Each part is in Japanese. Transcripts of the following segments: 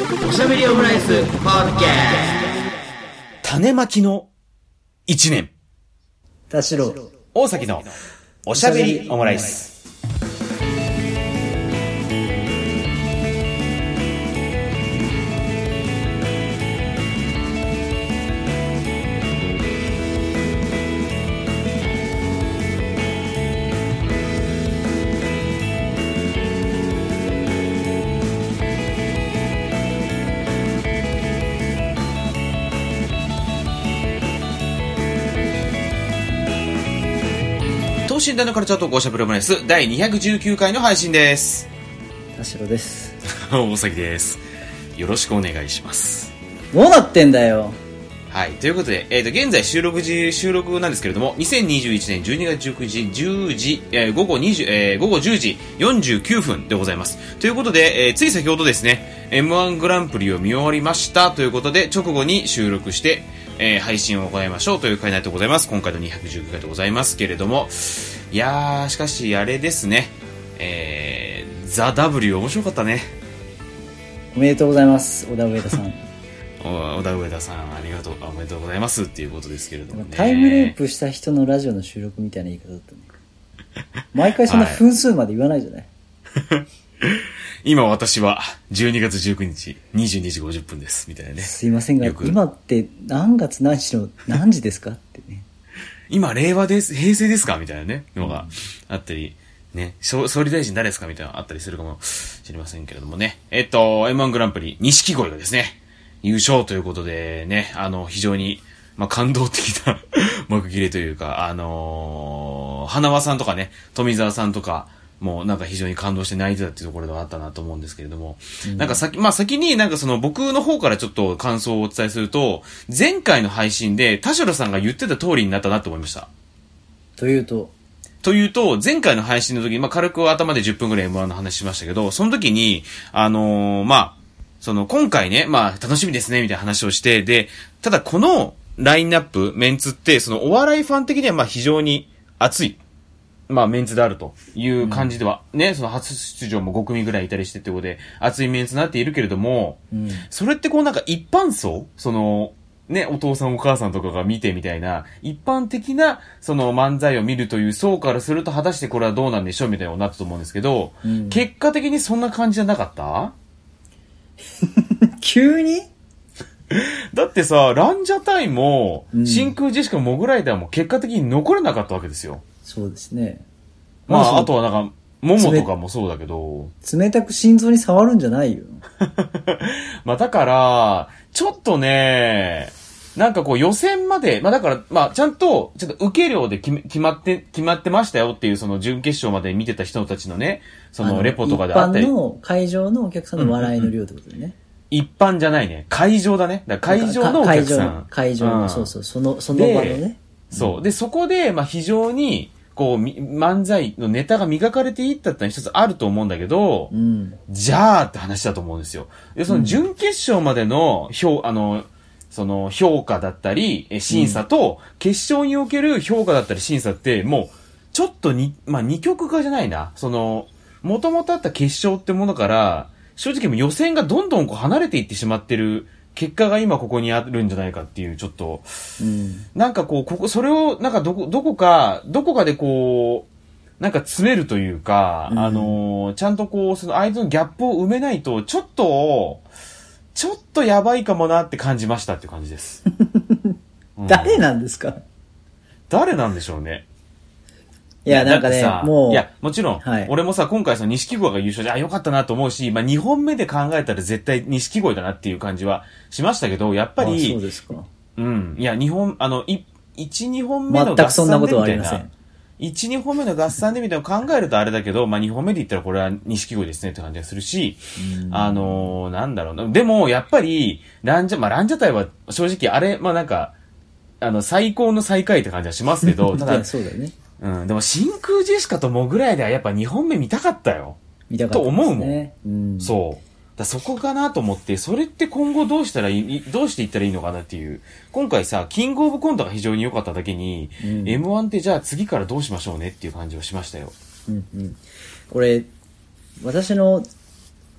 おしゃべりオムライスポッドキャ種まきの一年。田代。大崎のおしゃべりオムライス。等身大のカルチャートークおしゃべりオムライス第219回の配信です。田代です。大崎です。よろしくお願いします。どうなってんだよ。はい。ということで、えっ、と、現在収録時、収録なんですけれども、2021年12月19日10時、えー午後20、えー午後10時49分でございます。ということで、えーつい先ほどですね、M1 グランプリを見終わりましたということで、直後に収録して、えー配信を行いましょうという回になってございます。今回の219回でございますけれども、いやー、しかし、あれですね、えー、ザ・ W 面白かったね。おめでとうございます。小田上田さん。お小田上田さん、ありがとう、おめでとうございますっていうことですけれどもね。タイムレープした人のラジオの収録みたいな言い方だったね。毎回そんな分数まで言わないじゃない、今私は12月19日22時50分ですみたいなねすいませんが今って何月何日の何時ですか？ってね。今令和です平成ですか？みたいなねのがあったりね総理大臣誰ですか？みたいなのあったりするかもしれませんけれどもね。えっと M1 グランプリ錦鯉がですね優勝ということでねあの非常にまあ、感動的な 幕切れというか、あのー花輪さんとかね、富澤さんとか、もうなんか非常に感動して泣いてたっていうところがあったなと思うんですけれども、なんか先、まあ先になんかその僕の方からちょっと感想をお伝えすると、前回の配信で田代さんが言ってた通りになったなと思いました。というと、というと、前回の配信の時に、まあ、軽く頭で10分ぐらい M1 の話しましたけど、その時に、あのーまあ、その、今回ね、まあ、楽しみですね、みたいな話をして、で、ただこのラインナップ、メンツって、その、お笑いファン的には、まあ、非常に熱い、まあ、メンツであるという感じでは、ね、その初出場も5組ぐらいいたりしてってことで、熱いメンツになっているけれども、うん。それってこうなんか一般層？その、ね、お父さんお母さんとかが見てみたいな、一般的な、その漫才を見るという層からすると、果たしてこれはどうなんでしょうみたいなのになったと思うんですけど、うん。結果的にそんな感じじゃなかった？急に？だってさ、ランジャタイも、うん。真空ジェシカモグライダーも結果的に残れなかったわけですよ。そうですね。まあ、まああとはなんか、モモとかもそうだけど、冷たく心臓に触るんじゃないよ。まあだから、ちょっとね、なんかこう予選まで、まあだから、まあちゃんと、ちょっと受け量で決まって、決まってましたよっていうその準決勝まで見てた人たちのね、そあのレポとかであったり一般、の会場のお客さんの笑いの量ってことでね。一般じゃないね、会場だね。だ会場のお客さん。会場の、会場の、うんそうそう、その、その場のね。そう。で、そこで、まあ非常に、こう、み漫才のネタが磨かれていったってのは一つあると思うんだけど、うん。じゃあって話だと思うんですよ。で、その準決勝までの評、あの、その評価だったり、え審査と、決勝における評価だったり審査って、もう、ちょっとに、まあ、二極化じゃないな。その、もともとあった決勝ってものから、正直もう予選がどんどんこう離れていってしまってる結果が今ここにあるんじゃないかっていう、ちょっと、うん。なんかこう、ここ、それを、なんかどこ、どこか、どこかでこう、なんか詰めるというか、うんあのーちゃんとこう、その相手のギャップを埋めないと、ちょっと、ちょっとやばいかもなって感じましたって感じです。うん誰なんですか？誰なんでしょうね。いや、なんかねもう、いや、もちろん、はい俺もさ、今回その錦鯉が優勝で、あ、よかったなと思うし、まあ、2本目で考えたら絶対錦鯉だなっていう感じはしましたけど、やっぱあそうり、ですか。うん。いや、2本、あの、い、1、2本目の全くそんな合ことはありません。。1、2本目の合算でみたいなのを考えるとあれだけど、まあ2本目で言ったらこれは錦鯉ですねって感じがするし、あのー、なんだろうな。でも、やっぱり、ランジャ、まあランジャタイは正直あれ、まあなんか、あの、最高の最下位って感じはしますけど、たいだや、そうだよね。うん、でも真空ジェシカとモグライダーやっぱ2本目見たかったよ。見たかったですね。と思うもんうん。そう。だそこかなと思って、それって今後どうしたらいい、どうしていったらいいのかなっていう。今回さ、キングオブコントが非常に良かっただけに、うん M1 ってじゃあ次からどうしましょうねっていう感じはしましたよ。うんうん。俺、私の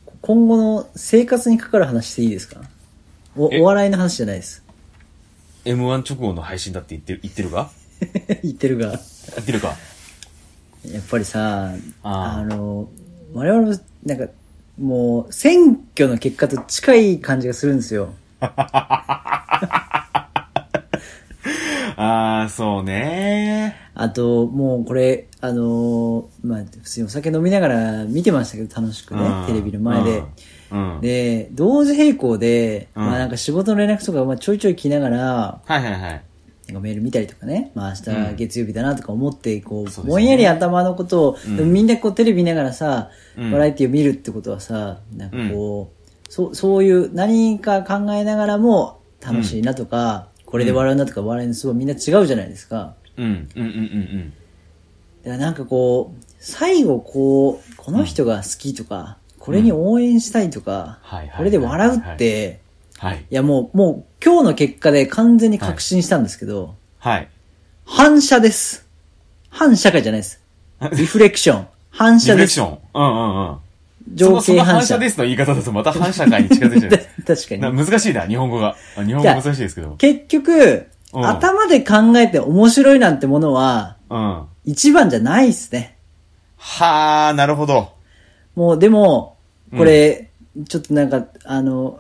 こ今後の生活に関わる話していいですか？おえ？お笑いの話じゃないです。M1 直後の配信だって言ってる、言ってるか？言ってるが。言ってるかやっぱりさ、あの、我々も、なんか、もう、選挙の結果と近い感じがするんですよ。あー、そうねあと、もうこれ、あのーまあ、普通にお酒飲みながら見てましたけど、楽しくね、うんテレビの前で。で、同時並行で、うんまあなんか仕事の連絡とか、まあちょいちょい来ながら、はいはいはい。メール見たりとかね、まあ明うん。日月曜日だなとか思って、こう、そうですね。ぼんやり頭のことを、うん。でもみんなこうテレビ見ながらさ、うん。バラエティを見るってことはさ、なんかこう、そう、そういう何か考えながらも楽しいなとか、これで笑うなとか笑いのすごいみんな違うじゃないですか。うん、うん、うん、うん。だからなんかこう、最後こう、この人が好きとか、これに応援したいとか、これで笑うって、うん。はい。いやもう、もう今日の結果で完全に確信したんですけど、はい。反射です。反社会じゃないです。リフレクション。反リ射です。フレクション。うんうんうん。情景反射。の反射ですの言い方だとまた反射界に近づいちゃう。確かに。な難しいな、日本語が。あ日本語難しいですけど。結局、うん頭で考えて面白いなんてものは、うん。一番じゃないっすね。はあ、なるほど。もうでも、これ、ちょっとなんか、あの、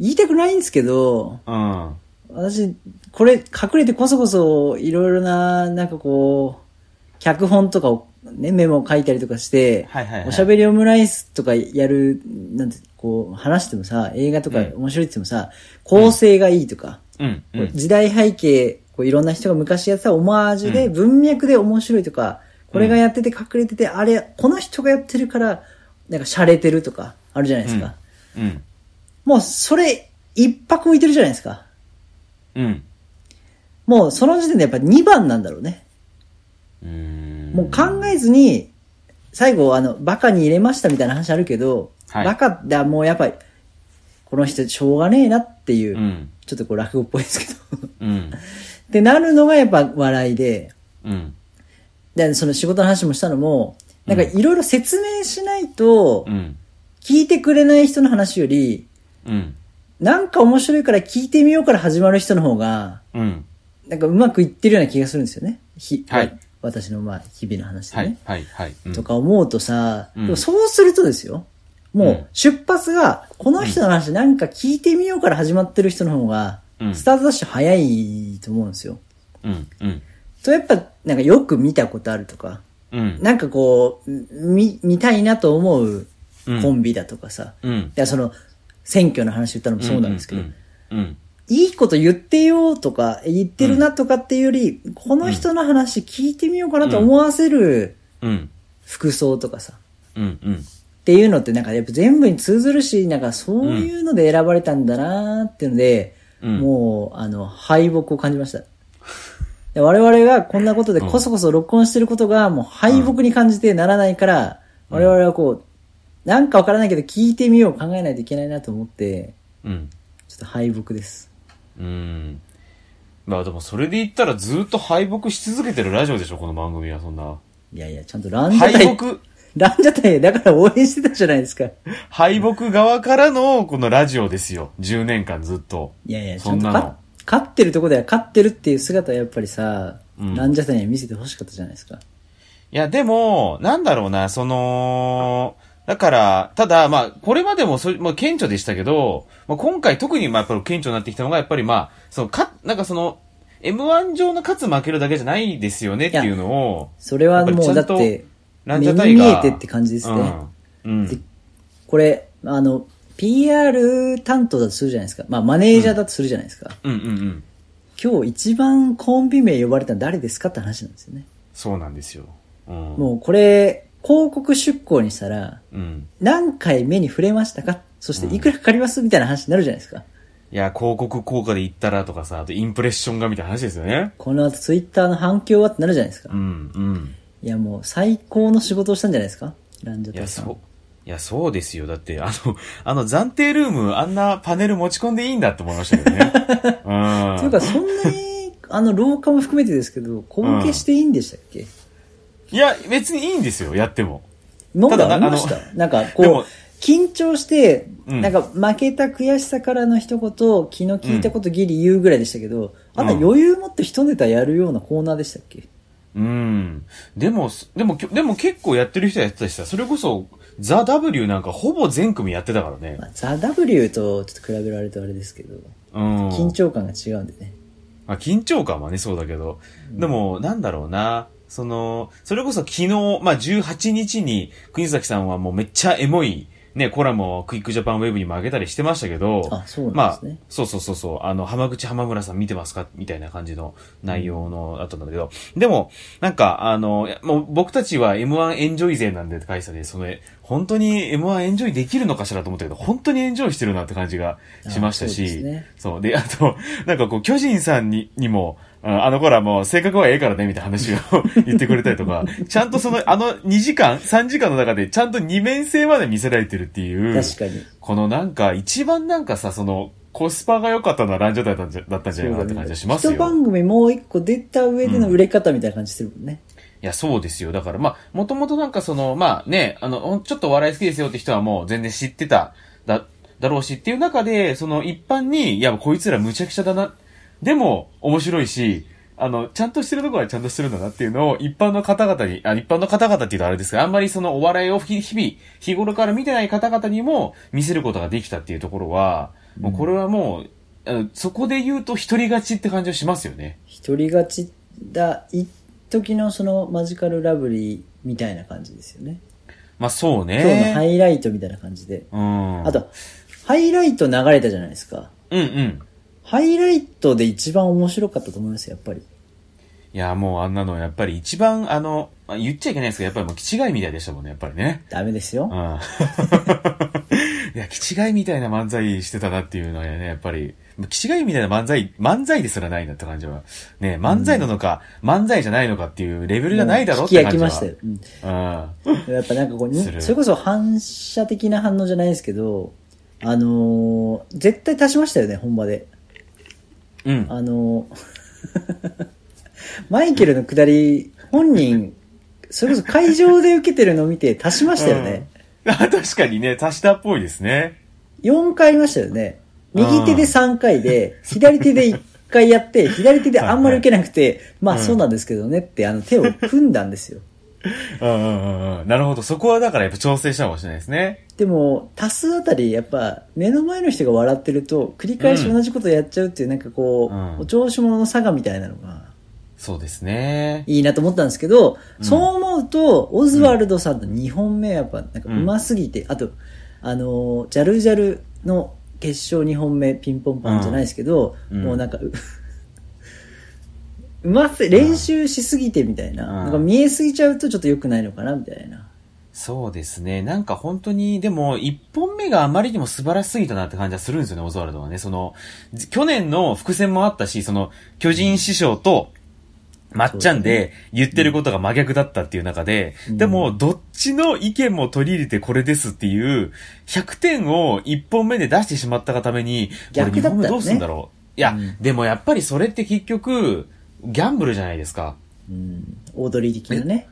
言いたくないんですけど、うん。私、これ隠れてこそこそいろいろな、なんかこう、脚本とかをね、メモを書いたりとかして、はいはいはいおしゃべりオムライスとかやる、なんて、こう、話してもさ、映画とかうん面白いって言ってもさ、構成がいいとか、うん。時代背景、こういろんな人が昔やってたオマージュで、うん文脈で面白いとか、これがやってて隠れてて、あれ、この人がやってるから、なんか洒落てるとか、あるじゃないですか。うん。もう、それ、一泊置いてるじゃないですか。うん。もう、その時点でやっぱ2番なんだろうね。うん。もう考えずに、最後、あの、バカに入れましたみたいな話あるけど、はいバカってもうやっぱり、この人しょうがねえなっていう、うん。ちょっとこう落語っぽいですけど、うん。ってなるのがやっぱ笑いで、うん。で、その仕事の話もしたのも、なんかいろいろ説明しないとう、ん。聞いてくれない人の話より、うん。なんか面白いから聞いてみようから始まる人の方が、うん。なんかうまくいってるような気がするんですよね。ひはい私のまあ日々の話でね。はい。はい。とか思うとさ、うんでもそうするとですよ。もう出発が、この人の話なんか聞いてみようから始まってる人の方がう、んスタートダッシュ早いと思うんですよ。うん。うん。とやっぱ、なんかよく見たことあるとか、うん。なんかこう、見、見たいなと思ううんコンビだとかさ。うん。いや、その、選挙の話言ったのもそうなんですけど、うん。うん。いいこと言ってよとか、言ってるなとかっていうより、この人の話聞いてみようかなと思わせるうん。服装とかさ。うん。うん。っていうのってなんかやっぱ全部に通ずるし、なんかそういうので選ばれたんだなーっていうので、うんもう、あの、敗北を感じました。で我々がこんなことでこそこそ録音してることがもう敗北に感じてならないから、我々はこう、なんかわからないけど聞いてみよう考えないといけないなと思って、うん。ちょっと敗北です。うん。まあでもそれで言ったらずっと敗北し続けてるラジオでしょ、この番組はそんな。いやいや、ちゃんとランジャタイ、敗北、ランジャタイだから応援してたじゃないですか。敗北側からのこのラジオですよ。10年間ずっと。いやいや、ちそんなのゃんと勝勝ってるとこでは勝ってるっていう姿はやっぱりさ、うんランジャタイには見せてほしかったじゃないですか。いや、でも、なんだろうな、その、だから、ただ、まあ、これまでもそれ、まあ、顕著でしたけど、まあ、今回特に、まあ、やっぱり顕著になってきたのが、やっぱりまあ、その、か、なんかその、M1 上の勝つ負けるだけじゃないですよねっていうのを、それはもうだやって、ランジャタイが。見えてって感じですねうん。うんでこれ、あの、PR 担当だとするじゃないですか。まあ、マネージャーだとするじゃないですか。うんうんうん。今日一番コンビ名呼ばれたの誰ですかって話なんですよね。そうなんですよ。うん。もうこれ、広告出稿にしたら、うん。何回目に触れましたか？そしていくらかかります？みたいな話になるじゃないですか。いや、広告効果で言ったらとかさ、あとインプレッションがみたいな話ですよね。この後ツイッターの反響はってなるじゃないですかう。ん、うん。いやもう最高の仕事をしたんじゃないですか？ランジャいや、タイさん。そう。いや、そうですよ。だって、あの、あの暫定ルーム、あんなパネル持ち込んでいいんだって思いましたけどね。うん。というか、そんなに、あの、廊下も含めてですけど、小受けしていいんでしたっけ、いや、別にいいんですよ、やっても。今までただなありました？あなんか、こう、緊張して、うんなんか負けた悔しさからの一言、気の利いたことギリ言うぐらいでしたけど、あんな余裕持って一ネタやるようなコーナーでしたっけ？うん。でも、でも、でも結構やってる人はやってたしさ、それこそ、ザ・ W なんかほぼ全組やってたからねま。あ、ザ・ W とちょっと比べられるとあれですけど、うん。緊張感が違うんでね。まあ、緊張感はね、そうだけど。でも、なんだろうな。その、それこそ昨日、まあ、18日に、国崎さんはもうめっちゃエモい、ね、コラムをクイックジャパンウェブにも上げたりしてましたけど、あそうなんまあですね、そうそうそうそう、あの、浜口浜村さん見てますか？みたいな感じの内容の後なんだけど、でも、なんか、あの、もう僕たちは M1 エンジョイ勢なんでって書いてたで、その、本当に M1 エンジョイできるのかしらと思ったけど、本当にエンジョイしてるなって感じがしましたあそうね。そう。で、あと、なんかこう、巨人さんに、にも、ああの頃はもう性格はええからね、みたいな話を 言ってくれたりとか、ちゃんとその、あの2時間、3時間の中で、ちゃんと二面性まで見せられてるっていう、確かに。このなんか、一番なんかさ、その、コスパが良かったのはランジャタイだったんじゃだったんじゃないかなって感じがしますよ。一番組もう一個出た上での売れ方みたいな感じするもんね。いや、そうですよ。だから、まあ、もともとなんかその、まあね、あの、ちょっとお笑い好きですよって人はもう全然知ってた、だ、だろうしっていう中で、その一般に、いや、こいつらむちゃくちゃだな。でも、面白いし、あの、ちゃんとしてるところはちゃんとしてるんだなっていうのを一般の方々に、あ、一般の方々っていうとあれですが、あんまりそのお笑いを日日々、日頃から見てない方々にも見せることができたっていうところは、もうこれはもう、あのそこで言うと一人勝ちって感じはしますよね。一人勝ちだ、一時のそのマジカルラブリーみたいな感じですよね。まあそう今日のハね。イライトみたいな感じで。うん。あと、ハイライト流れたじゃないですか。うんうん。ハイライトで一番面白かったと思いますよ、やっぱり。いや、もうあんなの、やっぱり一番、あの、まあ言っちゃいけないですけど、やっぱりもう、気違いみたいでしたもんね、やっぱりね。ダメですよう。ん。いや、気違いみたいな漫才してたなっていうのはね、やっぱり、気違いみたいな漫才、漫才ですらないなって感じは。ね、漫才なのか、漫才じゃないのかっていうレベルじゃないだろうって感じは。聞き飽きましたよ。うんうん。やっぱなんかこうそれこそ反射的な反応じゃないですけど、あのー絶対足しましたよね、本場で。うん。あのー マイケルの下り、本人、それこそ会場で受けてるのを見て足しましたよね。あ確かにね、足したっぽいですね。4回ありましたよね。右手で3回で、左手で1回やって、左手であんまり受けなくて、まあそうなんですけどねって、あの手を組んだんですよ。うんうんうんうん。なるほど。そこはだからやっぱ調整したかもしれないですね。でも、多数あたり、やっぱ、目の前の人が笑ってると、繰り返し同じことやっちゃうっていう、なんかこう、うんお調子者の差がみたいなのが、そうですね。いいなと思ったんですけど、そう思うと、オズワルドさんの2本目はやっぱ、なんか上手すぎて、あと、あのー、ジャルジャルの決勝2本目、ピンポンパンじゃないですけど、うんもうなんか、ううます、練習しすぎてみたいな、うんなんか見えすぎちゃうとちょっと良くないのかな、みたいな。そうですね。なんか本当に、でも、一本目があまりにも素晴らしすぎたなって感じはするんですよね、オズワルドはね。その、じ去年の伏線もあったし、その、巨人師匠と、まっちゃんで言ってることが真逆だったっていう中で、うんでも、どっちの意見も取り入れてこれですっていう、100点を1本目で出してしまったがために、逆だったらねこれ二本目どうすんだろう？いや、うんでもやっぱりそれって結局、ギャンブルじゃないですか。うん、オードリー的なね。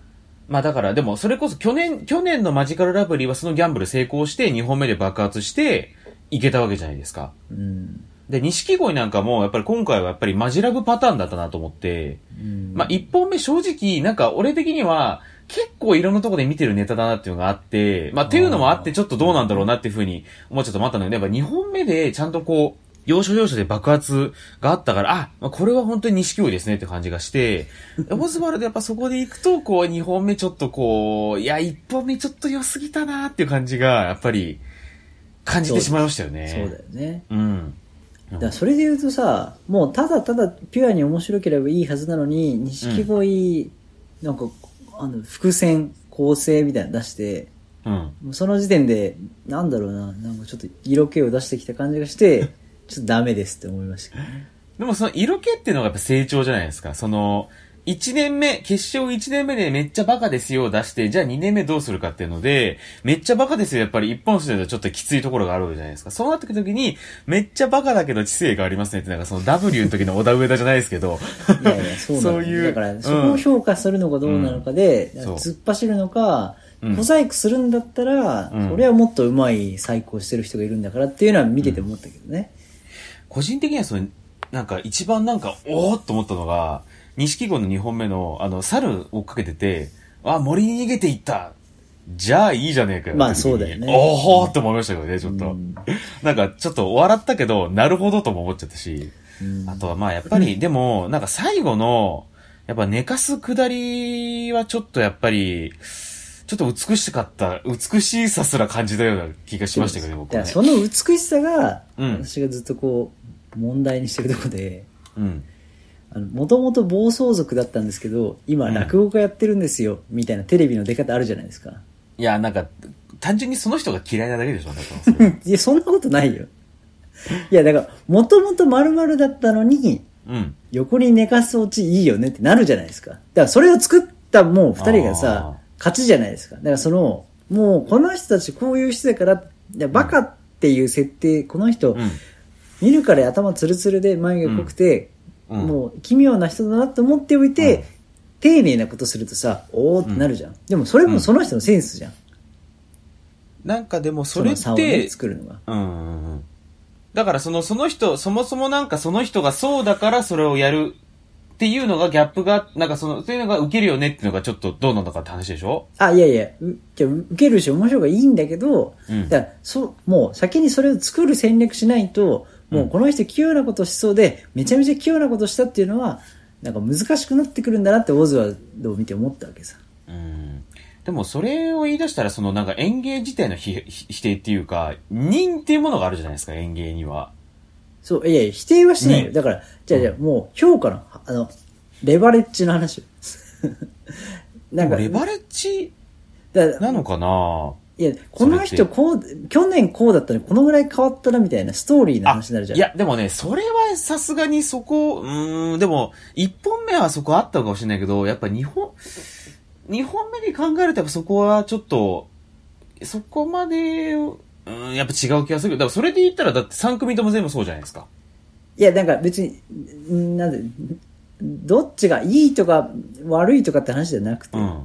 まあだから、でもそれこそ去年、去年のマジカルラブリーはそのギャンブル成功して2本目で爆発して、いけたわけじゃないですか。うん。で、錦鯉なんかも、やっぱり今回はやっぱりマジラブパターンだったなと思って、うんまあ1本目正直、なんか俺的には、結構いろんなところで見てるネタだなっていうのがあって、まあっていうのもあってちょっとどうなんだろうなっていうふうに思っちゃったと思ったんだけど、やっぱ2本目でちゃんとこう、要所要所で爆発があったから、あ、まあこれは本当に錦鯉ですねって感じがして、オズワルドやっぱそこで行くと、こう2本目ちょっとこう、いや1本目ちょっと良すぎたなっていう感じが、やっぱり感じてしまいましたよね。そうだよね。うん。だそれで言うとさ、もうただただピュアに面白ければいいはずなのに、錦鯉、なんか、あの、伏線、構成みたいなの出して、うん。その時点で、なんだろうな、なんかちょっと色気を出してきた感じがして、ちょっとダメですって思いましたけどね。でもその色気っていうのがやっぱ成長じゃないですか。その、1年目、決勝1年目でめっちゃバカですよを出して、じゃあ2年目どうするかっていうので、めっちゃバカですよ、やっぱり一本筋だとちょっときついところがあるわけじゃないですか。そうなってくるときに、めっちゃバカだけど知性がありますねって、なんかその W の時の小田上田じゃないですけど、いやいや、そうそういうだから、そこを評価するのかどうなのかで、うん突っ走るのか、うん小細工するんだったら、うんそれはもっと上手い細工をしてる人がいるんだからっていうのは見てて思ったけどね。個人的にはその、なんか一番なんか、おーっと思ったのが、錦鯉の2本目の、あの、猿追っかけてて、あ、森に逃げていったじゃあいいじゃねえかよ。まあそうだよねおーって思いましたけどね、ちょっと。うんなんかちょっと笑ったけど、なるほどとも思っちゃったし。うんあとはまあやっぱり、でも、なんか最後の、やっぱ寝かす下りはちょっとやっぱり、ちょっと美しかった、美しさすら感じたような気がしましたけどね、僕はね。その美しさが、うん私がずっとこう、問題にしてるとこで、もともと暴走族だったんですけど、今うん落語家やってるんですよ、みたいなテレビの出方あるじゃないですか。いや、なんか、単純にその人が嫌いなだけでしょ、だからそれいや、そんなことないよ。いや、だから、もともと丸々だったのに、うん。横に寝かすオチいいよねってなるじゃないですか。だからそれを作ったもう二人があさ、勝ちじゃないですか。だからその、もうこの人たちこういう人だから、いやバカっていう設定、この人、うん。見るから頭ツルツルで眉毛濃くて、うんもう奇妙な人だなって思っておいて、うん丁寧なことするとさ、おーってなるじゃん。でもそれもその人のセンスじゃん。なんかでもそれって、ね、作るのが。うん。だからその、その人、そもそもなんかその人がそうだからそれをやるっていうのがギャップが、なんかその、そういうのが受けるよねっていうのがちょっとどうなのかって話でしょ？あ、いやいや、うじゃあ受けるし面白いがいいんだけど、うんだそう、もう先にそれを作る戦略しないと、もうこの人器用なことしそうで、めちゃめちゃ器用なことしたっていうのは、なんか難しくなってくるんだなってオズワルドを見て思ったわけさ。うん。でもそれを言い出したらそのなんか演芸自体の否否定っていうか、人っていうものがあるじゃないですか、演芸には。そう、いやいや、否定はしてないよ。ねだから、じゃあじゃあもう評価の、あの、レバレッジの話よ。なんか、レバレッジなのかな？いや、この人こう、去年こうだったのにこのぐらい変わったなみたいなストーリーのあ話になるじゃん。いや、でもね、それはさすがにそこ、うーん、でも、一本目はそこあったのかもしれないけど、やっぱ二本、二本目に考えるとやっぱそこはちょっと、そこまで、うん、やっぱ違う気がするけど、だからそれで言ったらだって三組とも全部そうじゃないですか。いや、なんか別に、んなんで、どっちがいいとか悪いとかって話じゃなくて、うん。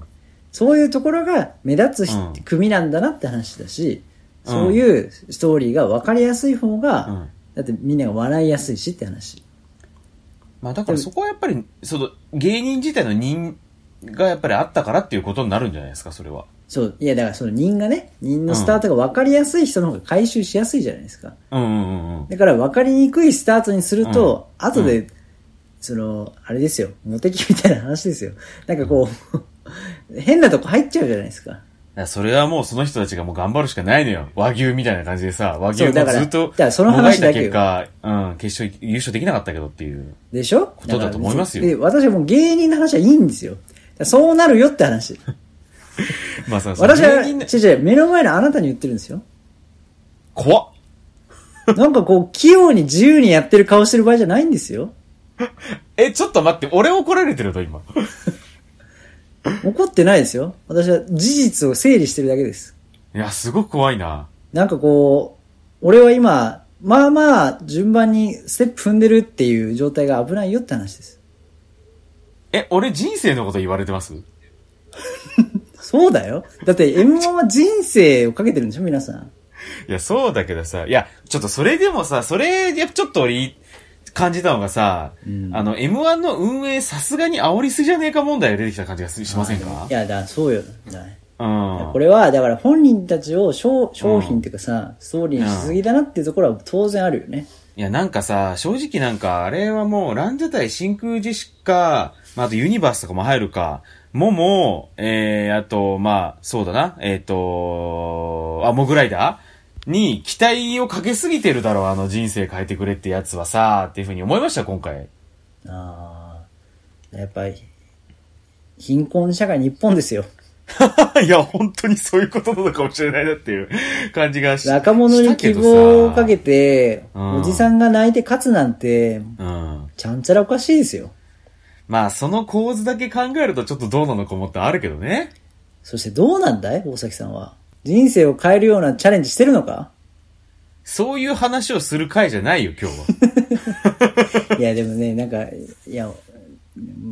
そういうところが目立つひ、うん組なんだなって話だし、うんそういうストーリーが分かりやすい方が、うんだってみんなが笑いやすいしって話。まあだからそこはやっぱり、その、芸人自体の人がやっぱりあったからっていうことになるんじゃないですか、それは。そう、いやだからその人がね、人のスタートが分かりやすい人の方が回収しやすいじゃないですか。うんうんうんうん。だから分かりにくいスタートにすると、うん後で、うその、あれですよ、モテキみたいな話ですよ。なんかこう、変なとこ入っちゃうじゃないですか。それはもうその人たちがもう頑張るしかないのよ。和牛みたいな感じでさ、和牛もずっと、だからその話だけがうん、決勝優勝できなかったけどっていう。でしょ？ことだと思いますよで、私はもう芸人の話はいいんですよ。そうなるよって話。まあさ、私は、違う違う、目の前のあなたに言ってるんですよ。怖っ なんかこう、器用に自由にやってる顔してる場合じゃないんですよ。え、ちょっと待って、俺怒られてると今？怒ってないですよ。私は事実を整理してるだけです。いや、すごく怖いな。なんかこう、俺は今、まあまあ、順番にステップ踏んでるっていう状態が危ないよって話です。え、俺人生のこと言われてます？そうだよ。だって M1 は人生をかけてるんでしょ？皆さん。いや、そうだけどさ、いや、ちょっとそれでもさ、それ、やっぱちょっと俺、感じたのがさ、うんあの、M1 の運営さすがに煽りすぎじゃねえか問題が出てきた感じがししませんか？いや、だそうよ。うん。これは、だから本人たちを商商品っていうかさ、ストーリーにしすぎだなっていうところは当然あるよね。いや、なんかさ、正直なんか、あれはもう、ランジャタイ真空ジェシカ、まあ、あとユニバースとかも入るか、もも、えー、あと、まあ、そうだな、えっ、と、あ、モグライダー？に期待をかけすぎてるだろう、あの人生変えてくれってやつはさ、っていうふうに思いました、今回。ああ。やっぱり、貧困社会日本ですよ。いや、本当にそういうことなのかもしれないなっていう感じがし若者に希望をかけて、うんおじさんが泣いて勝つなんて、うん。ちゃんちゃらおかしいですよ。まあ、その構図だけ考えるとちょっとどうなのかもってあるけどね。そしてどうなんだい？大崎さんは。人生を変えるようなチャレンジしてるのか？そういう話をする回じゃないよ、今日は。いや、でもね、なんか、いや、も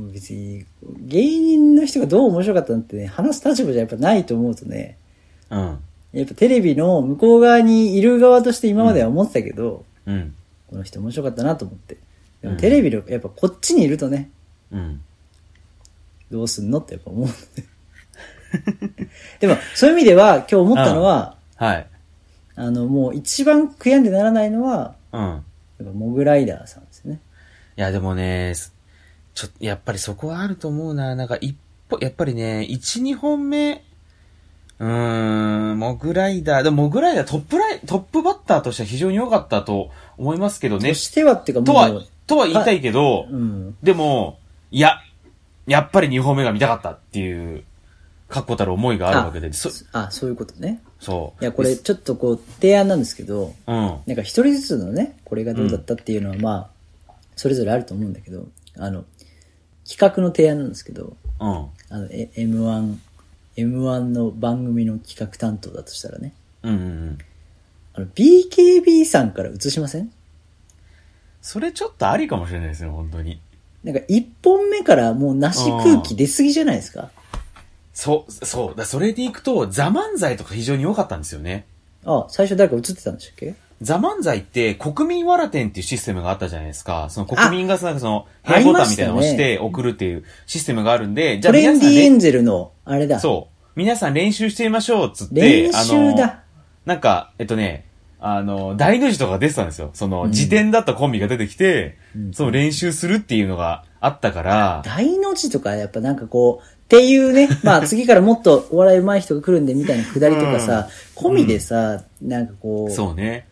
う別に、芸人の人がどう面白かったのってね、話す立場じゃやっぱないと思うとね、うん。やっぱテレビの向こう側にいる側として今までは思ってたけど、うん。この人面白かったなと思って。でうんもテレビの、やっぱこっちにいるとね、うん。どうすんのってやっぱ思う。でも、そういう意味では今日思ったのは、はい。あの、もう一番悔やんでならないのは、うん。やっぱモグライダーさんですよね。いや、でもね、すちょ、やっぱりそこはあると思うな。なんか一歩、やっぱりね、1、2本目、うーん、モグライダー、でもモグライダートップライ、トップバッターとしては非常に良かったと思いますけどねと。してはっていうかともう、は、とは言いたいけど、うん。でも、いや、やっぱり2本目が見たかったっていう、確固たる思いがあるわけで、そ、あ、そういうことね。そう。いや、これちょっとこう、提案なんですけど、うん。なんか一人ずつのね、これがどうだったっていうのはまあ、それぞれあると思うんだけど、あの、企画の提案なんですけど、うん。あの、え M1、M1 の番組の企画担当だとしたらね、うんうんうん。あの、BKB さんから映しません？それちょっとありかもしれないですね、本当に。なんか一本目からもうなし空気出すぎじゃないですか？そう、そう。だそれでいくと、ザ・漫才とか非常に良かったんですよね。あ、最初誰か映ってたんでしたっけ？ザ・漫才って国民わら店っていうシステムがあったじゃないですか。その国民がなんかその、あ平ボタンみたいなのを押して送るっていうシステムがあるんで、じゃトレンディエンね、ゼルの、あれだ。そう。皆さん練習してみましょうっつって、練習あの、だ。なんか、えっとね、あの、大の字とか出てたんですよ。その、辞典だったコンビが出てきて、その練習するっていうのがあったから、大の字とかやっぱなんかこう、っていうね、まあ次からもっとお笑い上手い人が来るんでみたいなくだりとかさ、込みでさ、なんかこう、そうね。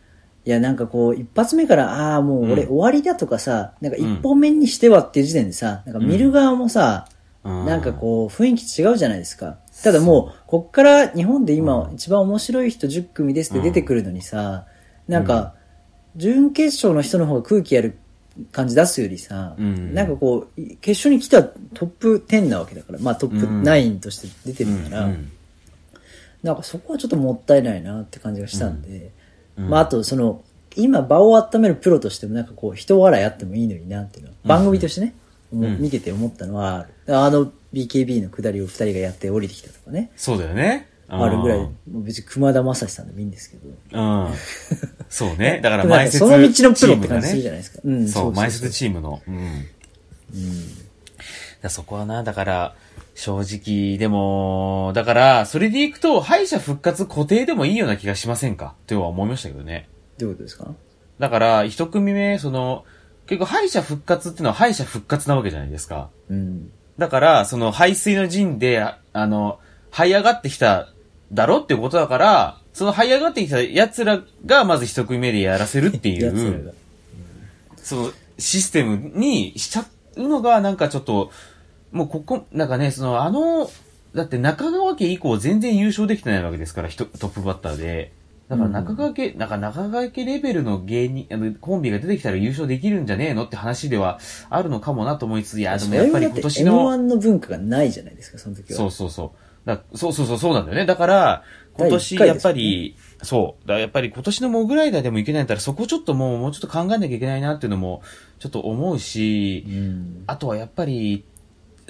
いやなんかこう、一発目から、ああ、もう俺うん。終わりだとかさ、なんか一本目にしてはっていう時点でさ、なんか見る側もさ、うん。なんかこう、雰囲気違うじゃないですか。ただもう、こっから日本で今一番面白い人10組ですって出てくるのにさ、なんか、準決勝の人の方が空気やる感じ出すよりさ、うん。なんかこう、決勝に来たトップ10なわけだから、まあトップ9として出てるから、うんなんかそこはちょっともったいないなって感じがしたんで、うん。まああとその、今場を温めるプロとしてもなんかこう人笑いあってもいいのになっていうのは、番組としてね、見てて思ったのはある、あの BKB の下りを二人がやって降りてきたとかね、そうだよね。あるぐらい、別に熊田正史さんでもいいんですけど。うん。そうね。だから前説その道のプロってチームが感じするじゃないですか。うん、そう、前説ム。チームの。うん。だからそこはな、だから、正直、でも、だから、それでいくと、敗者復活固定でもいいような気がしませんか？とは思いましたけどね。どういうことですか？だから、一組目、その、結構敗者復活っていうのは敗者復活なわけじゃないですか。うん。だから、その排水の陣で、ああの、這い上がってきただろっていうことだから、その這い上がってきた奴らがまず一組目でやらせるっていやつらうが、。そのシステムにしちゃうのがなんかちょっと、もうここ、なんかね、そのあの、だって中川家以降全然優勝できてないわけですから、トップバッターで。だから中川家、なんか中川家レベルの芸人、あの、コンビが出てきたら優勝できるんじゃねえのって話ではあるのかもなと思いつつ、いや、でもやっぱり今年の。それもだって M1 の文化がないじゃないですか、その時は。そうそうそう。だそうそうそう、そうなんだよね。だから、今年やっぱですよねり、そう。だやっぱり今年のモグライダーでもいけないんだったら、そこちょっともう、もうちょっと考えなきゃいけないなっていうのも、ちょっと思うし、うん。あとはやっぱり、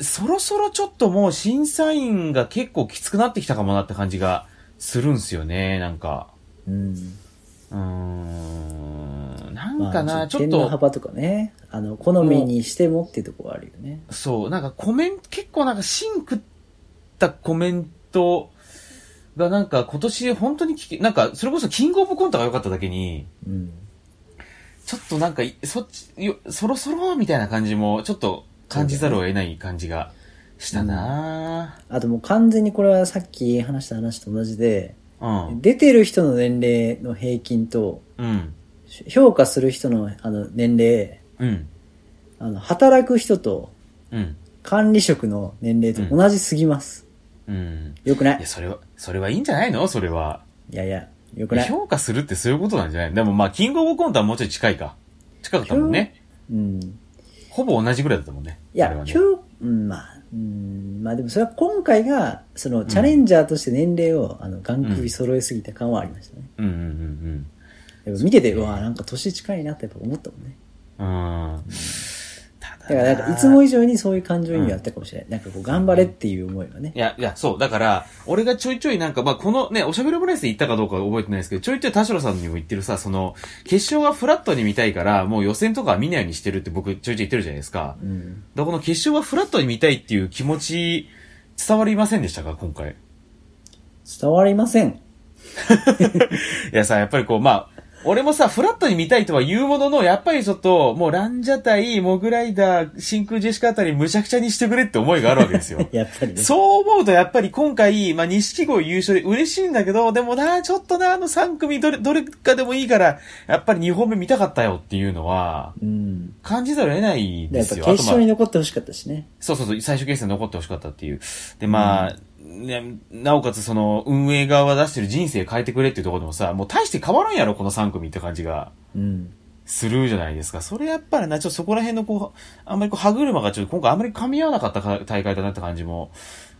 そろそろちょっともう審査員が結構きつくなってきたかもなって感じがするんすよね、なんか。うん。うーん、なんまあ、かな、ちょっ点のと、幅とかね、あの、好みにしてもっていうところはあるよね。そう、なんかコメント、結構なんか芯食ったコメントがなんか今年本当に聞き、なんかそれこそキングオブコントが良かっただけに、うん。ちょっとなんかい、そっち、よそろそろみたいな感じもちょっと感じざるを得ない感じがしたなあともう完全にこれはさっき話した話と同じで、うん。出てる人の年齢の平均と、うん。評価する人のあの年齢、うん。あの、働く人とうん。管理職の年齢と同じすぎます。うん。よくない？いや、それは、それはいいんじゃないの？それは。いやいや、よくない？評価するってそういうことなんじゃない？でもまあ、キングオブコントはもうちょい近いか。近かったもんね。うん。ほぼ同じぐらいだったもんね。いや、ね評、うん、まあ、うん、まあでもそれは今回が、その、チャレンジャーとして年齢を、あの、ガン首揃えすぎた感はありましたね。うんうんうんやっぱ見てて、うわなんか年近いなってやっぱ思ったもんね。うん。だからなんかいつも以上にそういう感情移入あったかもしれない。なんかこう頑張れっていう思いはねい。や、いや、そう。だから、俺がちょいちょいなんか、まあ、このね、おしゃべりオムライスで言ったかどうかは覚えてないですけど、ちょいちょい田代さんにも言ってるさ、その、決勝がフラットに見たいから、もう予選とかは見ないようにしてるって僕ちょいちょい言ってるじゃないですか。うん。だからこの決勝はフラットに見たいっていう気持ち、伝わりませんでしたか？今回。伝わりません。いやさ、やっぱりこう、まあ、俺もさ、フラットに見たいとは言うものの、やっぱりちょっと、もうランジャタイ、モグライダー、真空ジェシカあたり、むちゃくちゃにしてくれって思いがあるわけですよ。やっぱりね。そう思うとやっぱり今回、まあ、錦鯉優勝で嬉しいんだけど、でもな、ちょっとな、あの3組どれ、どれかでもいいから、やっぱり2本目見たかったよっていうのは、うん。感じざるを得ないでやっぱ決ですよ。あとまあ勝に残ってほしかったしね。そうそうそう、最終決戦残ってほしかったっていう。で、まあ、ね、なおかつその、運営側が出してる人生変えてくれっていうところでもさ、もう大して変わらんやろ、この3組って感じが。うん。するじゃないですか。それやっぱりな、ちょっとそこら辺のこう、あんまりこう歯車がちょっと今回あんまり噛み合わなかったか大会だなって感じも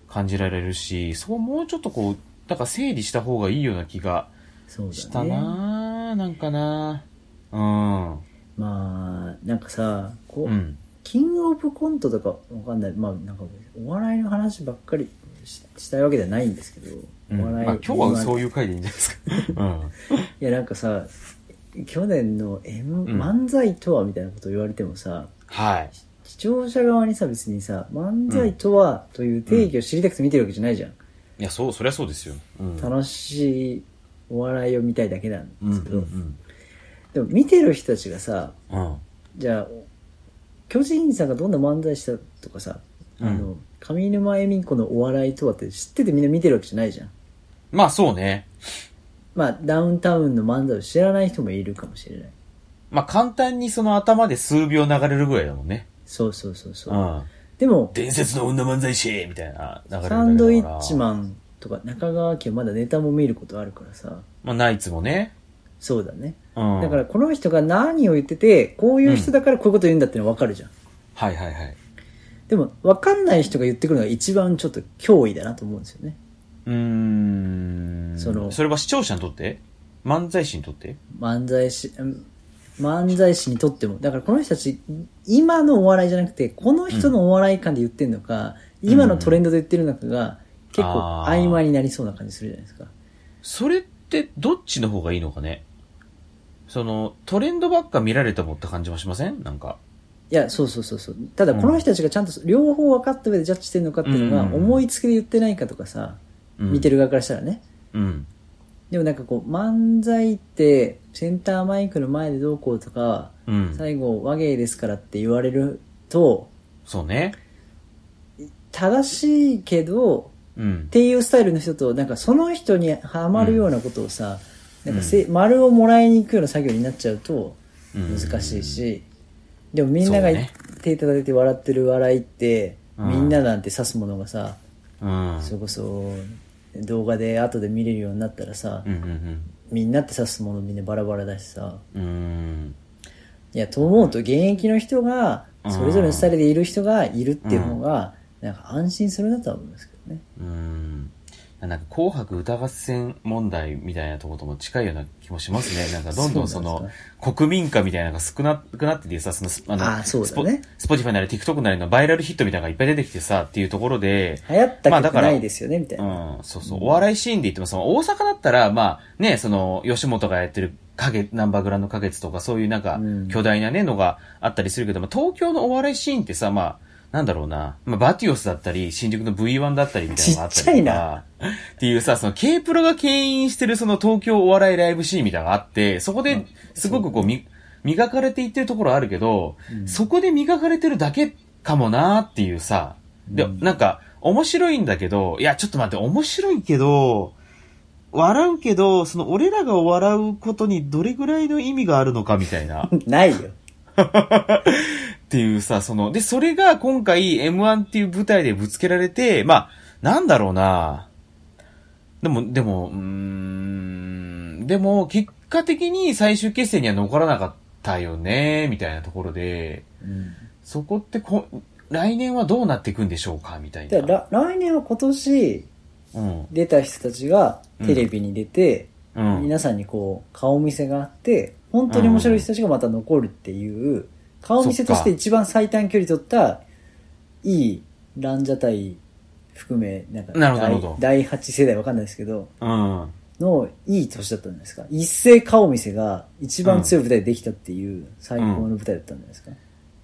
感じられるし、そこもうちょっとこう、なんか整理した方がいいような気がしただね。なぁ、なんかなぁ。まあ、なんかさ、こう、うん。うん。キングオブコントとかわかんない。まあ、なんか、お笑いの話ばっかりししたいわけではないんですけど、うんお笑い、まあ、今日はそうう。いう回でいいんじゃないですか。うん。いや、なんかさ、去年の M、ん漫才とはみたいなことを言われてもさ、はい。視聴者側にさ、別にさ、漫才とはという定義を知りたくて見てるわけじゃないじゃん。いや、そう、そりゃそうですよ。うん。楽しいお笑いを見たいだけなんですけど、でも見てる人たちがさ。じゃあ、巨人さんがどんな漫才したとかさ、あの、上沼恵美子のお笑いとはって知っててみんな見てるわけじゃないじゃん。まあそうね。まあ、ダウンタウンの漫才を知らない人もいるかもしれない。まあ簡単にその頭で数秒流れるぐらいだもんね。そうそうそうそうう。ん。でも、伝説の女漫才師みたいな流れるサンドイッチマンとか中川家はまだネタも見ることあるからさ、まあナイツもね。そうだね。うん。だからこの人が何を言ってて、こういう人だからこういうこと言うんだってのはわかるじゃん。はいはいはい。でも、わかんない人が言ってくるのが一番ちょっと脅威だなと思うんですよね。うーん。そのそれは視聴者にとって？漫才師にとって？漫才師、うん漫才師にとっても。だからこの人たち、今のお笑いじゃなくて、この人のお笑い感で言ってるのか、今のトレンドで言ってるのかが、結構曖昧になりそうな感じするじゃないですか。それってどっちの方がいいのかね？その、トレンドばっか見られてもって感じもしません？なんか。いや、そうそうそうそう。ただ、この人たちがちゃんと両方分かった上でジャッジしてるのかっていうのが、うん思いつきで言ってないかとかさ、うん見てる側からしたらね。うん。でもなんかこう、漫才って、センターマイクの前でどうこうとか、うん。最後、和芸ですからって言われると、そうね。正しいけど、うんっ。ていうスタイルの人と、なんかその人にハマるようなことをさ、なんかせ、丸をもらいに行くような作業になっちゃうとうん難しいし、でもみんながそうね手叩いて笑ってる笑いって、うんみんななんて指すものがさ、うん。それこそ動画で後で見れるようになったらさ、うんうんみんなって指すものみんなバラバラだしさ、うん。うん。いや、と思うと現役の人が、それぞれのスタイルでいる人がいるっていう方が、なんか安心するなとは思いますけどね。うん。なんか、紅白歌合戦問題みたいなところとも近いような気もしますね。なんか、どんどんそので、国民化みたいなのが少なくなっててさ、その、あの、あーそうだね Spotify なり TikTok なりのバイラルヒットみたいなのがいっぱい出てきてさ、っていうところで、流行ったまあだから曲ないですよね、みたいな。うん、そうそう。お笑いシーンで言っても、その、大阪だったら、まあ、ね、その、吉本がやってる、影、ナンバーグランド花月とか、そういうなんかうん、巨大なね、のがあったりするけど、まあ、東京のお笑いシーンってさ、まあ、なんだろうな、まあ、バティオスだったり、新宿の V1 だったりみたいなのがあったりとか、っていうさ、その、K プロが牽引してるその東京お笑いライブシーンみたいなのがあって、そこで、すごくこう、み、磨かれていってるところあるけど、そこで磨かれてるだけかもなーっていうさ、で、なんか、面白いんだけど、いや、ちょっと待って、面白いけど、笑うけど、その、俺らが笑うことにどれぐらいの意味があるのかみたいな。ないよ。っていうさ、その、で、それが今回 M1 っていう舞台でぶつけられて、まあ、なんだろうな。でも、でも、うーん、でも、結果的に最終決戦には残らなかったよね、みたいなところで、うんそこってこ、来年はどうなっていくんでしょうか、みたいでな。ら来年は今年うん。出た人たちがテレビに出て、うん。皆さんにこう顔見せがあって本当に面白い人たちがまた残るっていう顔見せとして一番最短距離取った、いいランジャタイ含め、なんか、なるほどなるほど第第8世代わかんないですけど、うん。のいい年だったんじゃないですか？一斉顔見せが一番強い舞台でできたっていう最高の舞台だったんじゃないですか？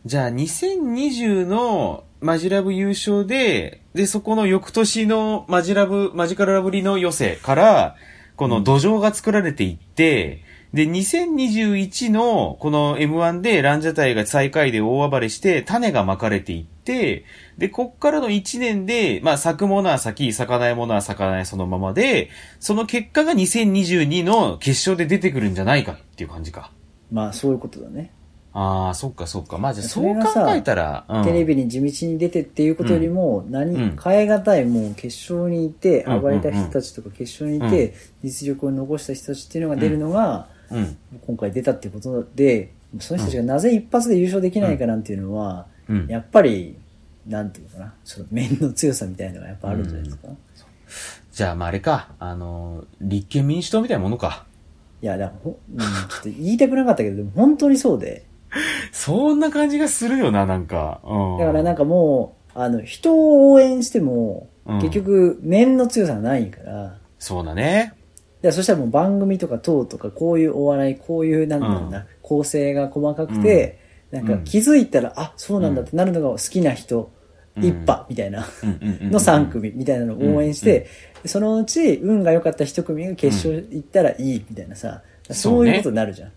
じゃあ、2020のマジラブ優勝で、で、そこの翌年のマジラブ、マジカルラブリの寄せから、この土壌が作られていって、で、2021のこの M1 でランジャタイが最下位で大暴れして、種がまかれていって、で、こっからの1年で、まあ、咲くものは咲き、咲かないものは咲かないそのままで、その結果が2022の決勝で出てくるんじゃないかっていう感じか。まあそういうことだね。ああ、そっかそっか。まあじゃあそう考えたら、うんテレビに地道に出てっていうことよりも、何、うん変え難いもう決勝にいて、うん暴れた人たちとか決勝にいて、実力を残した人たちっていうのが出るのが、うん。今回出たっていうことで、その人たちがなぜ一発で優勝できないかなんていうのは、うんやっぱり、なんていうのかな、その面の強さみたいなのがやっぱあるんじゃないですか？じゃあ、まああれか、あのー、立憲民主党みたいなものか。いや、だからほ、うん、ちょっと言いたくなかったけど、でも本当にそうで。そんな感じがするよな、なんか。うん。だからなんかもう、あの、人を応援しても、うん結局、面の強さがないから、そうだね。でそしたらもう番組とか等とか、こういうお笑い、こういう、なんだろうな、うん。構成が細かくて、なんか気づいたら、あ、そうなんだってなるのが好きな人、うん。一派みたいな、うんうんうんうんの3組みたいなのを応援して、そのうち運が良かった1組が決勝行ったらいいみたいなさ、そういうことになるじゃん。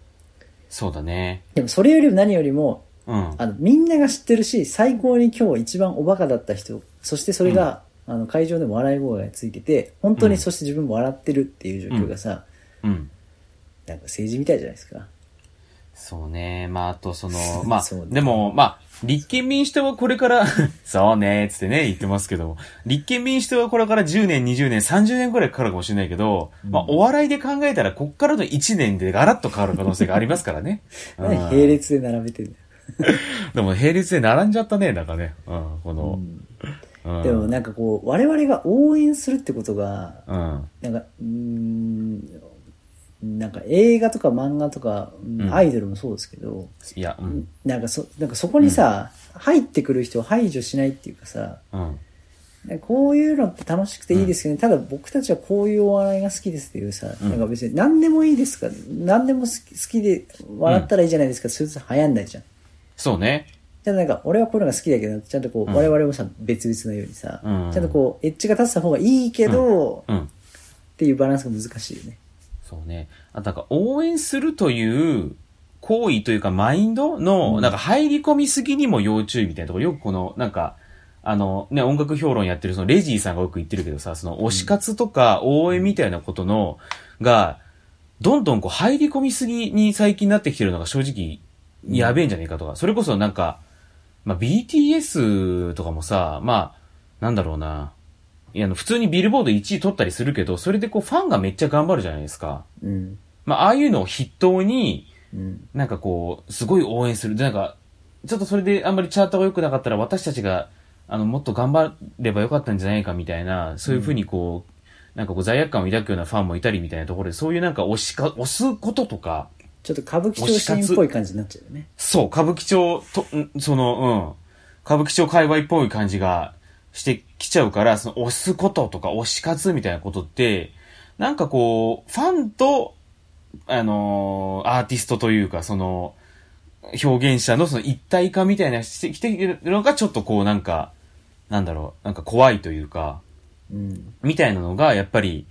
そうだね。でもそれよりも何よりも、うん。あの、みんなが知ってるし、最高に今日一番おバカだった人、そしてそれが、あの、会場でも笑い声がついてて、本当にうんそして自分も笑ってるっていう状況がさ、うん。なんか政治みたいじゃないですか。そうね。まあ、あとその、まあね、でも、まあ、立憲民主党はこれから、そうね、つってね、言ってますけど、立憲民主党はこれから10年、20年、30年くらいかかるかもしれないけど、まあ、お笑いで考えたら、こっからの1年でガラッと変わる可能性がありますからね。うん何並列で並べてるでも、並列で並んじゃったね、なんかね。うん、この、うん。でもなんかこう、我々が応援するってことが、うん。なんか、うーん、なんか映画とか漫画とか、アイドルもそうですけど、いや、うん。なんかそ、なんかそこにさ、入ってくる人を排除しないっていうかさ、こういうのって楽しくていいですけど、ねただ僕たちはこういうお笑いが好きですっていうさ、うん。なんか別に何でもいいですか？何でも好き好きで笑ったらいいじゃないですか、それと流行んないじゃん。そうね。じゃあなんか俺はこういうのが好きだけど、ちゃんとこう、うん。我々もさ、別々のようにさ、うん。ちゃんとこう、エッジが立ってた方がいいけど、うん。っていうバランスが難しいよね。そうね。あとなんか応援するという行為というかマインドの、うん。なんか入り込みすぎにも要注意みたいなところ、よくこの、なんか、あのね、音楽評論やってるそのレジーさんがよく言ってるけどさ、その推し活とか応援みたいなことの、が、どんどんこう入り込みすぎに最近なってきてるのが正直、やべえんじゃねえかとか、それこそなんか、まあ、BTS とかもさ、まあ、なんだろうな。いや、あの普通にビルボード1位取ったりするけど、それでこうファンがめっちゃ頑張るじゃないですか。うん。まあ、ああいうのを筆頭に、うん。なんかこう、すごい応援する。で、なんか、ちょっとそれであんまりチャートが良くなかったら、私たちが、あの、もっと頑張ればよかったんじゃないかみたいな、そういうふうにこう、なんかこう罪悪感を抱くようなファンもいたりみたいなところで、そういうなんか押しか、押すこととか、ちょっと歌舞伎町シーンっぽい感じになっちゃうよね。そう、歌舞伎町と、んその、うん、歌舞伎町界隈っぽい感じがしてきちゃうから、その押すこととか押し活みたいなことって、なんかこう、ファンと、あのーアーティストというか、その、表現者のその一体化みたいなしてきてるのがちょっとこうなんか、なんだろう、なんか怖いというか、うん。みたいなのが、やっぱり、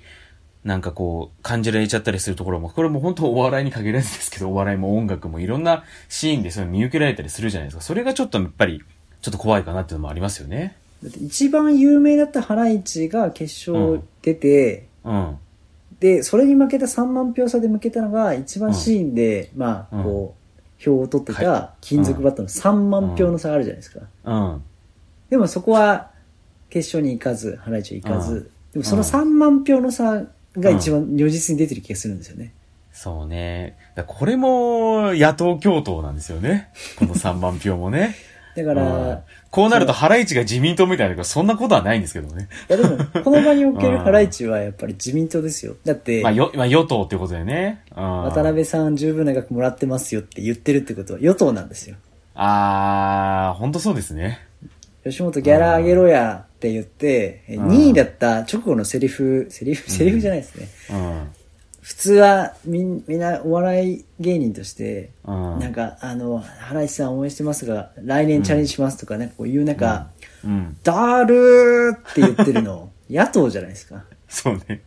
なんかこう、感じられちゃったりするところも、これも本当お笑いに限らずですけど、お笑いも音楽もいろんなシーンでそれ見受けられたりするじゃないですか。それがちょっとやっぱり、ちょっと怖いかなっていうのもありますよね。だって一番有名だったハライチが決勝出て、うん。で、それに負けた3万票差で負けたのが、一番シーンで、まあ、こう、票を取ってた金属バットの3万票の差があるじゃないですか。うん。でもそこは、決勝に行かず、ハライチは行かず、うんでもその3万票の差が一番如実に出てる気がするんですよね。そうね。だこれも、野党共闘なんですよね。この3万票もね。だかうんら、こうなると、ハライチが自民党みたいなそんなことはないんですけどね。いやでも、この場におけるハライチはやっぱり自民党ですよ。だって、まあ、よ、まあ、与党ってことだよね。うん。渡辺さん十分な額もらってますよって言ってるってことは与党なんですよ。あー、ほんとそうですね。吉本ギャラ上げろやって言って、えん2位だった直後のセリフ、セリフ、セリフじゃないですね。うん。普通はみんみんなお笑い芸人として、うんなんかあの、原市さん応援してますが、来年チャレンジしますとか、なんかこういうなんか、うん。だるーって言ってるの、野党じゃないですか。そうね。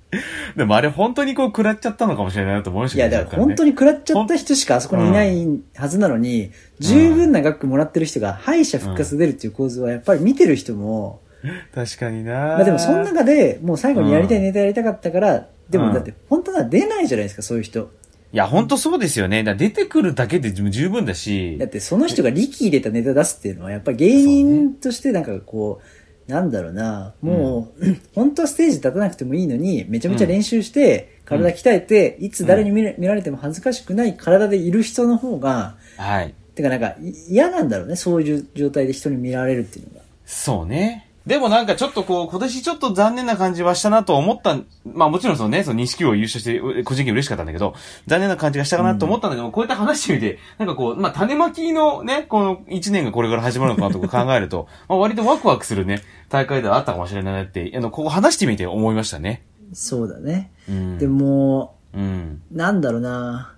でもあれ本当にこう食らっちゃったのかもしれないなと思いましいや、だから本当に食らっちゃった人しかあそこにいないはずなのに、十分な額もらってる人が敗者復活出るっていう構図はやっぱり見てる人も、確かになまあでもその中でもう最後にやりたいネタやりたかったから、でうんもだって本当は出ないじゃないですか、そういう人。いや、本当そうですよね。だ出てくるだけで十分だしだっ。てその人が力入れたネタ出すっていうのはやっぱり芸人としてなんかこう、なんだろうな、もう、本当はステージ立たなくてもいいのに、めちゃめちゃ練習して、体鍛えて、いつ誰に見ら見られても恥ずかしくない体でいる人の方が、はい。てかなんかい嫌なんだろうね、そういう状態で人に見られるっていうのが。そうね。でもなんかちょっとこう、今年ちょっと残念な感じはしたなと思った、まあもちろんそのね、その錦を優勝して、う個人的に嬉しかったんだけど、残念な感じがしたかなと思ったんだけど、こうやって話してみて、なんかこう、まあ種まきのね、この一年がこれから始まるのかなとか考えると、まあ割とワクワクするね、大会ではあったかもしれないなって、あの、ここ話してみて思いましたね。そうだね。うん。でも、うん。なんだろうな、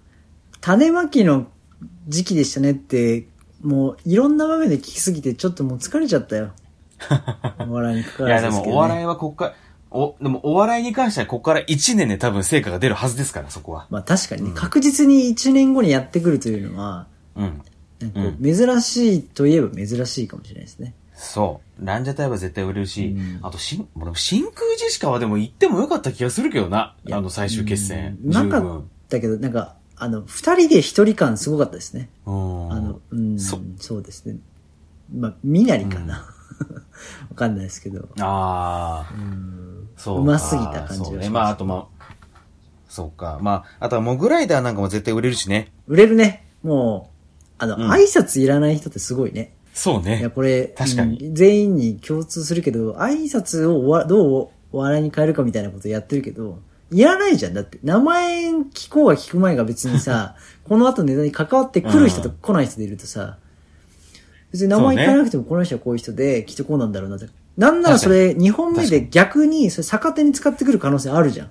種まきの時期でしたねって、もういろんな場面で聞きすぎてちょっともう疲れちゃったよ。お笑いに関いやでわらずですけど、ね。もお笑いはこっから、お、でもお笑いに関してはここから1年で多分成果が出るはずですから、そこは。まあ確かにね、確実に1年後にやってくるというのは、うん。なん珍しいといえば珍しいかもしれないですね。そう。ランジャタイは絶対売れるし、うんあと、しん、真空ジェシカはでも行ってもよかった気がするけどな。いやあの最終決戦。うんなかっ。たけど、なんか、あの、二人で一人感すごかったですね。うん。あの、うん、そそうですね。まあ、みなりかな。わかんないですけど。ああ、うんそうか。うますぎた感じがしますね。まあ、あとまあ、そうか。まあ、あとはモグライダーなんかも絶対売れるしね。売れるね。もう、あの、うん挨拶いらない人ってすごいね。そういや、ね。これ、確かにうん全員に共通するけど、挨拶をどうお笑いに変えるかみたいなことやってるけど、いらないじゃん。だって、名前聞こうが聞く前が別にさ、この後ネタに関わってくる人と来ない人でいるとさ、別に名前聞かなくてもこの人はこういう人で、きっとこうなんだろうなって。なんならそれ、2本目で逆に、それ逆手に使ってくる可能性あるじゃん。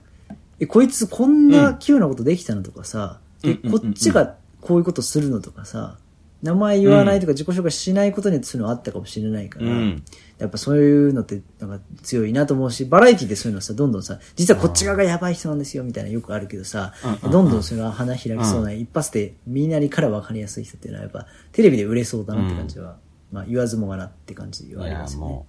え、こいつこんな急なことできたのとかさ、で、うん。こっちがこういうことするのとかさ、名前言わないとか自己紹介しないことによってそういうのあったかもしれないから、うん。やっぱそういうのってなんか強いなと思うし、バラエティでそういうのさ、どんどんさ、実はこっち側がやばい人なんですよみたいなよくあるけどさ、うんどんどんそれが花開きそうな、一発でみんなにから分かりやすい人っていうのはやっぱテレビで売れそうだなって感じは、まあ言わずもがなって感じいはありまや、すよね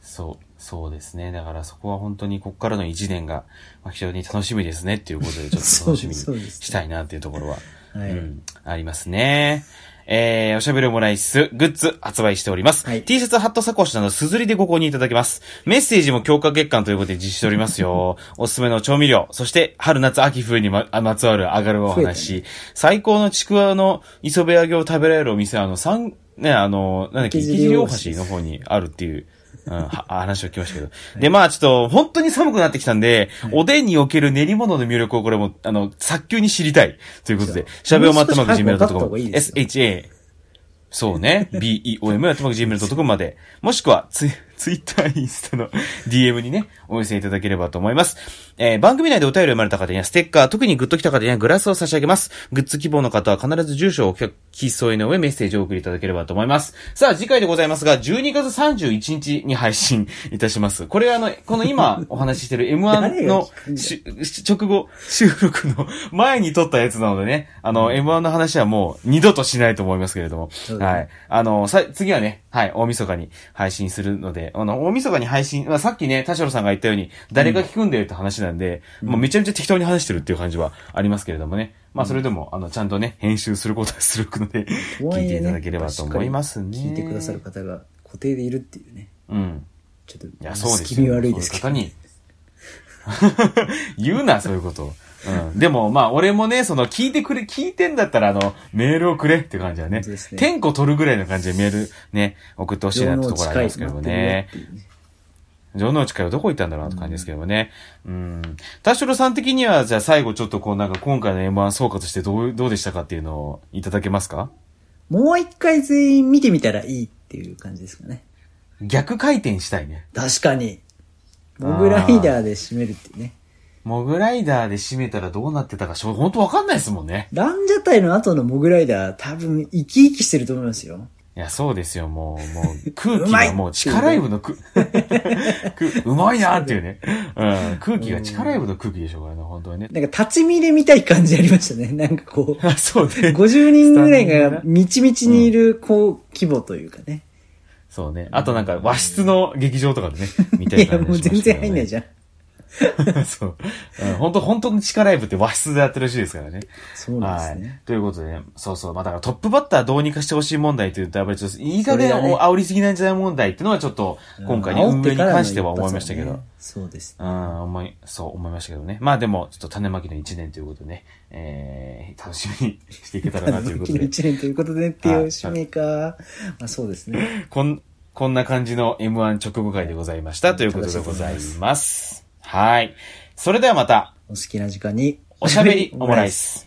そう、そうですね。だからそこは本当にこっからの1年が、まあ、非常に楽しみですねっていうことで、ちょっと楽しみに したいなっていうところは、はい。うん、ありますね。えー、おしゃべりオムライス、グッズ発売しております。はい T シャツ、ハット、サコッシュなど、すずりでご購入いただけます。メッセージも強化月間ということで実施しておりますよ。おすすめの調味料、そして、春、夏、秋、冬にままつわる上がるお話、最高のちくわの磯辺揚げを食べられるお店、あの、三、ね、あの、なんだっけ、池池尻大尻大橋橋の方にあるっていう、うん、は話を聞きましたけど。で、まあちょっと、本当に寒くなってきたんで、おでんにおける練り物の魅力をこれも、あの、早急に知りたい。ということで、しゃべおまったまく gmail.com sha、そうね、beom やったまく gmail.com まで、もしくはツイ、ツイッター、インスタの DM にね、お寄せいただければと思います。えー番組内でお便りを読まれた方にはステッカー、特にグッと来た方にはグラスを差し上げます。グッズ希望の方は必ず住所をお聞き添えの上メッセージをお送りいただければと思います。さあ、次回でございますが、12月31日に配信いたします。これはあの、この今 お話ししている M1 誰がの直後収録の前に撮ったやつなのでね、あの、M1 の話はもう二度としないと思いますけれども、はい。あの、さ、次はね、はい、大晦日に配信するので、あの、大晦日に配信、まあ、さっきね、田代さんが言ったように、誰が聞くんだよって話なんで、もうめちゃめちゃ適当に話してるっていう感じはありますけれどもね。まあ、それでも、あの、ちゃんとね、編集することはするので、聞いていただければと思いますね。聞いてくださる方が固定でいるっていうね。うん。ちょっと、いや、そうです気味悪いですけど。言うな、そういうこと。うん。でも、まあ、俺もね、その、聞いてくれ、聞いてんだったら、あの、メールをくれって感じはね。ね天候取るぐらいの感じでメールね、送ってほしいなってところありますけどね城之内からどこ行ったんだろうなって感じですけどもね。うん。田代さん的には、じゃあ最後ちょっとこうなんか今回の M1 総括してどう、どうでしたかっていうのをいただけますか？もう一回全員見てみたらいいっていう感じですかね。逆回転したいね。確かに。モグライダーで締めるってね。モグライダーで締めたらどうなってたか、しょ本当わかんないですもんね。ランジャタイの後のモグライダー多分生き生きしてると思いますよ。いや、そうですよ、もう、もう、空気がもう力イブのく、くうまいなっていうね。うん、空気が力イブの空気でしょうからね、本当にね。なんか立ち見で見たい感じありましたね。なんかこう、あ、そうね。50人ぐらいがみちみちにいる、こう、規模というかね。そうね。あとなんか和室の劇場とかでね、見たいいや、感じもう全然入んないじゃゃん。ん。そう。うん本当本当の力イブって和室でやってるらしいですからね。そうなんはいですね。。ということでね、そうそう。まあだからトップバッターどうにかしてほしい問題というと、やっぱりちょっと、いい加減ね煽りすぎなんじゃない問題っていうのはちょっと、今回ね、運営に関しては思いましたけど。ねそうです。うん、思い、そう思いましたけどね。まあでも、ちょっと種まきの一年ということでね、えー、楽しみにしていけたらなということで。一年ということでっていう使命か。まあそうですね。こん、こんな感じの M1 直後会でございましたということでございます。はい。それではまた、お好きな時間に。おしゃべりオムライス。